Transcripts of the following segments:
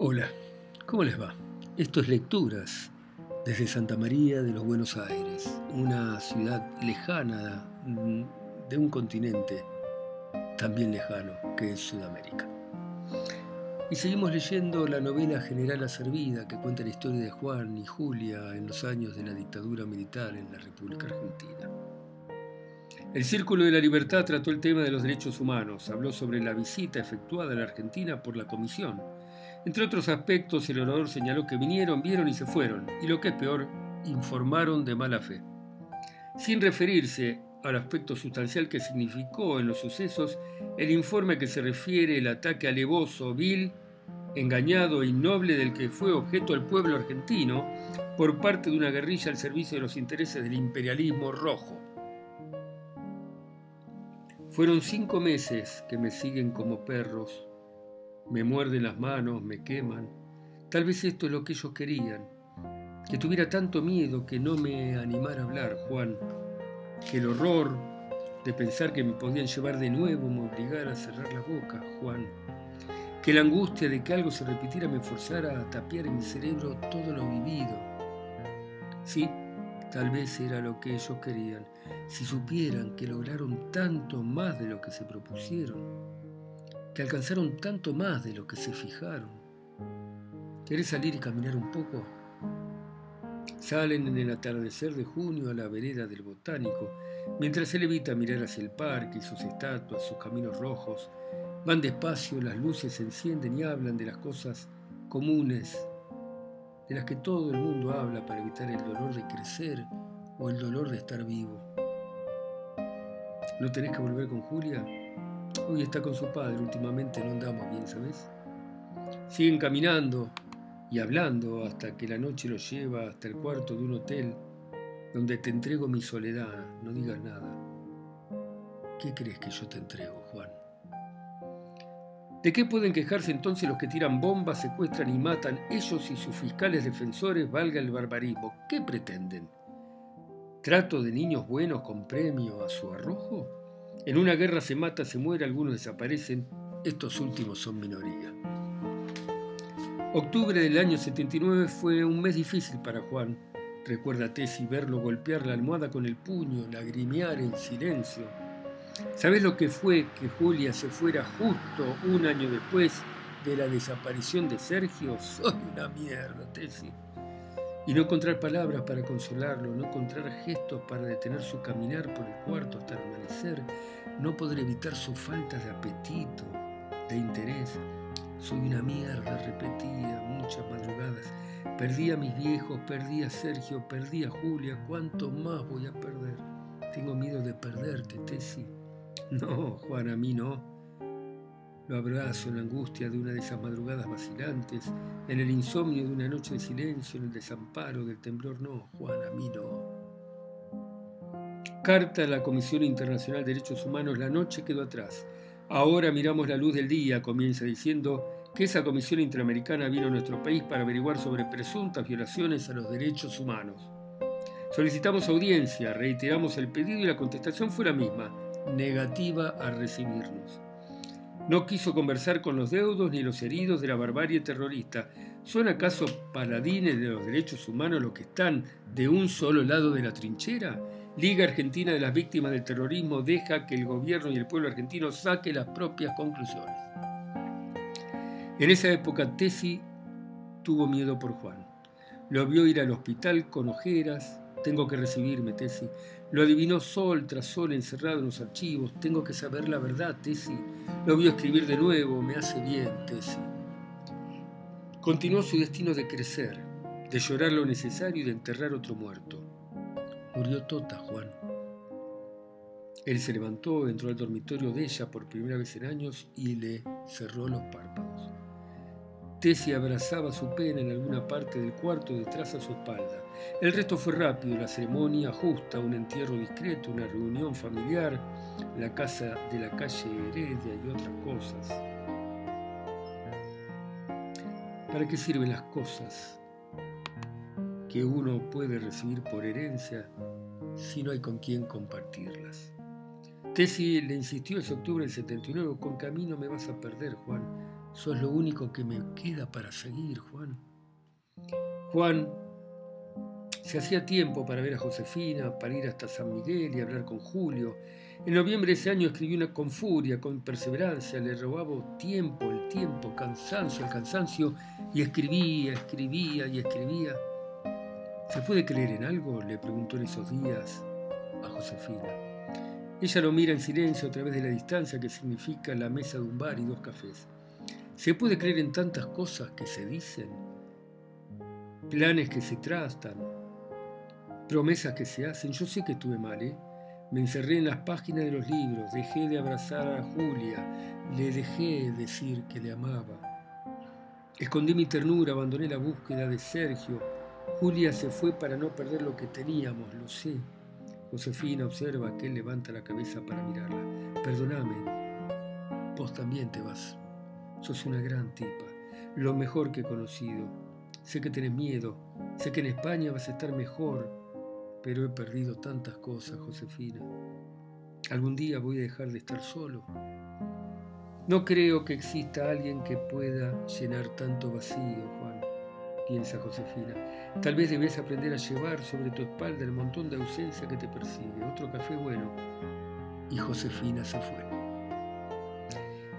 Hola, ¿cómo les va? Esto es Lecturas desde Santa María de los Buenos Aires, una ciudad lejana de un continente también lejano que es Sudamérica. Y seguimos leyendo la novela General Acervida que cuenta la historia de Juan y Julia en los años de la dictadura militar en la República Argentina. El Círculo de la Libertad trató el tema de los derechos humanos, habló sobre la visita efectuada a la Argentina por la Comisión. Entre otros aspectos, el orador señaló que vinieron, vieron y se fueron, y lo que es peor, informaron de mala fe. Sin referirse al aspecto sustancial que significó en los sucesos, el informe que se refiere el ataque alevoso, vil, engañado e innoble del que fue objeto el pueblo argentino por parte de una guerrilla al servicio de los intereses del imperialismo rojo. Fueron cinco meses que me siguen como perros, me muerden las manos, me queman. Tal vez esto es lo que ellos querían, que tuviera tanto miedo que no me animara a hablar, Juan, que el horror de pensar que me podían llevar de nuevo me obligara a cerrar la boca, Juan, que la angustia de que algo se repitiera me forzara a tapiar en mi cerebro todo lo vivido. Sí, Tal vez era lo que ellos querían, si supieran que lograron tanto más de lo que se propusieron, alcanzaron tanto más de lo que se fijaron. ¿Querés salir y caminar un poco? Salen en el atardecer de junio a la vereda del botánico, mientras él evita mirar hacia el parque y sus estatuas, sus caminos rojos. Van despacio, las luces se encienden y hablan de las cosas comunes de las que todo el mundo habla para evitar el dolor de crecer o el dolor de estar vivo. ¿No tenés que volver con Julia? Hoy está con su padre, últimamente no andamos bien, ¿sabes? Siguen caminando y hablando hasta que la noche los lleva hasta el cuarto de un hotel donde te entrego mi soledad, no digas nada. ¿Qué crees que yo te entrego, Juan? ¿De qué pueden quejarse entonces los que tiran bombas, secuestran y matan ellos y sus fiscales defensores, valga el barbarismo? ¿Qué pretenden? ¿Trato de niños buenos con premio a su arrojo? En una guerra se mata, se muere, algunos desaparecen, estos últimos son minoría. Octubre del año 79 fue un mes difícil para Juan. Recuerda Tesi verlo golpear la almohada con el puño, lagrimear en silencio ¿Sabes lo que fue que Julia se fuera justo un año después de la desaparición de Sergio? Soy una mierda, Tessy. Y no encontrar palabras para consolarlo, no encontrar gestos para detener su caminar por el cuarto hasta el amanecer, no poder evitar su falta de apetito, de interés. Soy una mierda, repetía muchas madrugadas. Perdí a mis viejos, perdí a Sergio, perdí a Julia. ¿Cuánto más voy a perder? Tengo miedo de perderte, Tessy. No, Juan, a mí no. Lo abrazo en la angustia de una de esas madrugadas vacilantes, en el insomnio de una noche de silencio, en el desamparo del temblor. No, Juan, a mí no. Carta a la Comisión Internacional de Derechos Humanos, la noche quedó atrás. Ahora miramos la luz del día, comienza diciendo que esa Comisión Interamericana vino a nuestro país para averiguar sobre presuntas violaciones a los derechos humanos. Solicitamos audiencia, reiteramos el pedido y la contestación fue la misma negativa a recibirnos. No quiso conversar con los deudos ni los heridos de la barbarie terrorista. ¿Son acaso paladines de los derechos humanos los que están de un solo lado de la trinchera? Liga Argentina de las Víctimas del Terrorismo deja que el gobierno y el pueblo argentino saque las propias conclusiones. En esa época Tesi tuvo miedo por Juan. Lo vio ir al hospital con ojeras. Tengo que recibirme, Tesi. Lo adivinó sol tras sol encerrado en los archivos. Tengo que saber la verdad, Tessie. Lo vio escribir de nuevo. Me hace bien, Tessie. Continuó su destino de crecer, de llorar lo necesario y de enterrar otro muerto. Murió Tota, Juan. Él se levantó, entró al dormitorio de ella por primera vez en años y le cerró los párpados. Tessie abrazaba su pena en alguna parte del cuarto detrás a su espalda. El resto fue rápido, la ceremonia justa, un entierro discreto, una reunión familiar, la casa de la calle Heredia y otras cosas. ¿Para qué sirven las cosas que uno puede recibir por herencia si no hay con quién compartirlas? Tessie le insistió ese octubre del 79, con camino me vas a perder, Juan. Sos lo único que me queda para seguir, Juan. Juan se hacía tiempo para ver a Josefina, para ir hasta San Miguel y hablar con Julio. En noviembre de ese año escribió una con furia, con perseverancia, le robaba tiempo, el tiempo, cansancio, el cansancio, y escribía, escribía y escribía. ¿Se puede creer en algo? le preguntó en esos días a Josefina. Ella lo mira en silencio a través de la distancia que significa la mesa de un bar y dos cafés. ¿Se puede creer en tantas cosas que se dicen? Planes que se tratan, promesas que se hacen. Yo sé que estuve mal, ¿eh? Me encerré en las páginas de los libros, dejé de abrazar a Julia, le dejé decir que le amaba. Escondí mi ternura, abandoné la búsqueda de Sergio, Julia se fue para no perder lo que teníamos, lo sé. Josefina observa que él levanta la cabeza para mirarla. Perdóname, vos también te vas. Sos una gran tipa, lo mejor que he conocido. Sé que tenés miedo, sé que en España vas a estar mejor, pero he perdido tantas cosas, Josefina. Algún día voy a dejar de estar solo. No creo que exista alguien que pueda llenar tanto vacío, Juan piensa Josefina. Tal vez debes aprender a llevar sobre tu espalda el montón de ausencia que te persigue. Otro café bueno. Y Josefina se fue.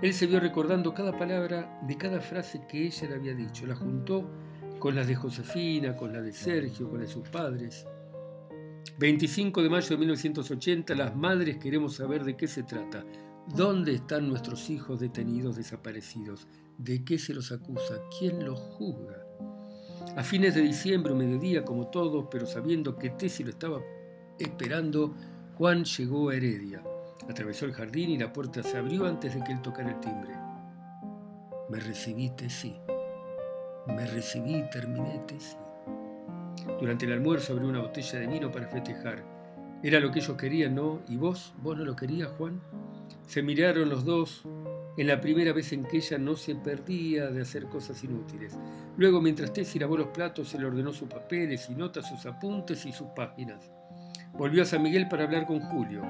Él se vio recordando cada palabra de cada frase que ella le había dicho. La juntó con las de Josefina, con la de Sergio, con la de sus padres. 25 de mayo de 1980, las madres queremos saber de qué se trata. ¿Dónde están nuestros hijos detenidos desaparecidos? ¿De qué se los acusa? ¿Quién los juzga? A fines de diciembre, mediodía, como todos, pero sabiendo que Tessie lo estaba esperando, Juan llegó a Heredia. Atravesó el jardín y la puerta se abrió antes de que él tocara el timbre. Me recibí, Tessie. Me recibí, terminé, Tessie. Durante el almuerzo abrió una botella de vino para festejar. Era lo que ellos querían, ¿no? ¿Y vos? ¿Vos no lo querías, Juan? Se miraron los dos, en la primera vez en que ella no se perdía de hacer cosas inútiles. Luego, mientras Tessie lavó los platos, se le ordenó sus papeles y notas, sus apuntes y sus páginas. Volvió a San Miguel para hablar con Julio.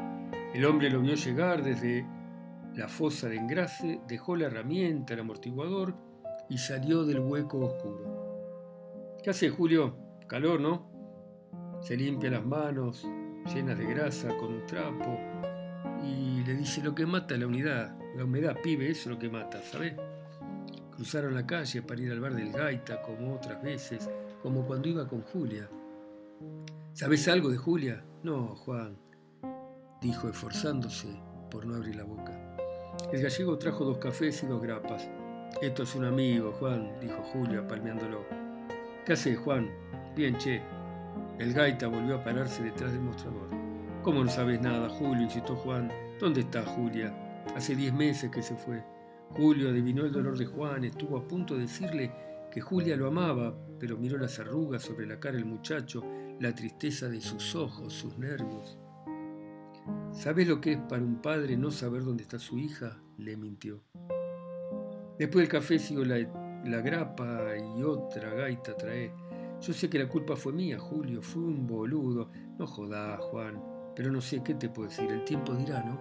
El hombre lo vio llegar desde la fosa de engrase, dejó la herramienta, el amortiguador y salió del hueco oscuro. ¿Qué hace Julio? Calor, ¿no? Se limpia las manos llenas de grasa con un trapo y le dice lo que mata la unidad, la humedad, pibe, eso es lo que mata, ¿sabes? Cruzaron la calle para ir al bar del Gaita, como otras veces, como cuando iba con Julia. ¿Sabes algo de Julia? No, Juan, dijo esforzándose por no abrir la boca. El gallego trajo dos cafés y dos grapas. Esto es un amigo, Juan, dijo Julia, palmeándolo. ¿Qué haces, Juan? Bien, che. El gaita volvió a pararse detrás del mostrador. ¿Cómo no sabes nada, Julio? insistió Juan. ¿Dónde está Julia? Hace diez meses que se fue. Julio adivinó el dolor de Juan, estuvo a punto de decirle que Julia lo amaba, pero miró las arrugas sobre la cara del muchacho, la tristeza de sus ojos, sus nervios. ¿Sabes lo que es para un padre no saber dónde está su hija? le mintió. Después del café siguió la, grapa y otra gaita trae. Yo sé que la culpa fue mía, Julio, fui un boludo. No jodás, Juan, pero no sé qué te puedo decir, el tiempo dirá, ¿no?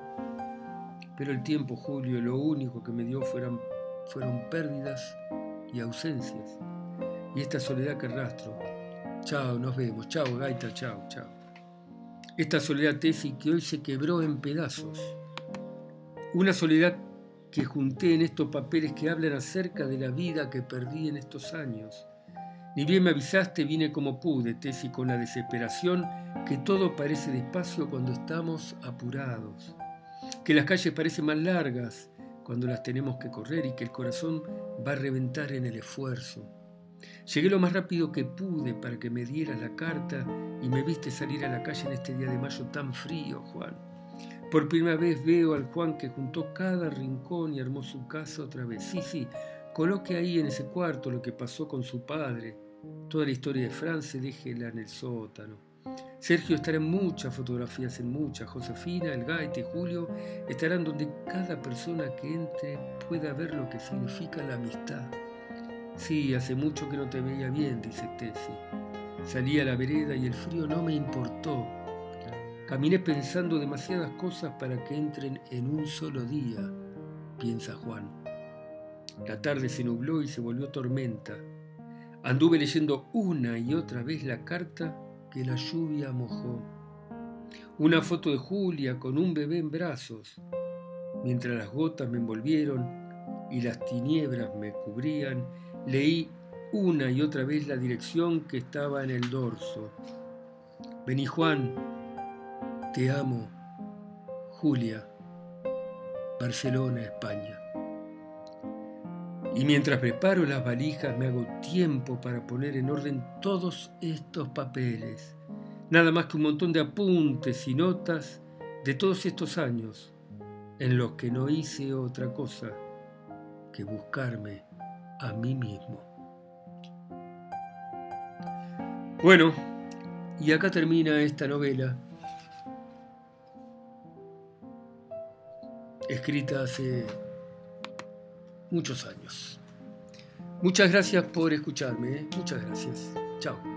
Pero el tiempo, Julio, lo único que me dio fueron, fueron pérdidas y ausencias. Y esta soledad que rastro. Chao, nos vemos. Chao, gaita, chao, chao. Esta soledad Tefi que hoy se quebró en pedazos. Una soledad que junté en estos papeles que hablan acerca de la vida que perdí en estos años. Ni bien me avisaste, vine como pude, Tesi, con la desesperación que todo parece despacio cuando estamos apurados que las calles parecen más largas cuando las tenemos que correr y que el corazón va a reventar en el esfuerzo. Llegué lo más rápido que pude para que me dieras la carta y me viste salir a la calle en este día de mayo tan frío, Juan. Por primera vez veo al Juan que juntó cada rincón y armó su casa otra vez. Sí, sí, coloque ahí en ese cuarto lo que pasó con su padre. Toda la historia de France, déjela en el sótano. Sergio estará en muchas fotografías, en muchas. Josefina, El Gaite y Julio estarán donde cada persona que entre pueda ver lo que significa la amistad. Sí, hace mucho que no te veía bien, dice Tessie. Salí a la vereda y el frío no me importó. Caminé pensando demasiadas cosas para que entren en un solo día, piensa Juan. La tarde se nubló y se volvió tormenta. Anduve leyendo una y otra vez la carta que la lluvia mojó. Una foto de Julia con un bebé en brazos. Mientras las gotas me envolvieron y las tinieblas me cubrían, leí una y otra vez la dirección que estaba en el dorso. Vení Juan, te amo, Julia, Barcelona, España. Y mientras preparo las valijas me hago tiempo para poner en orden todos estos papeles. Nada más que un montón de apuntes y notas de todos estos años en los que no hice otra cosa que buscarme a mí mismo. Bueno, y acá termina esta novela, escrita hace muchos años. Muchas gracias por escucharme, ¿eh? muchas gracias. Chao.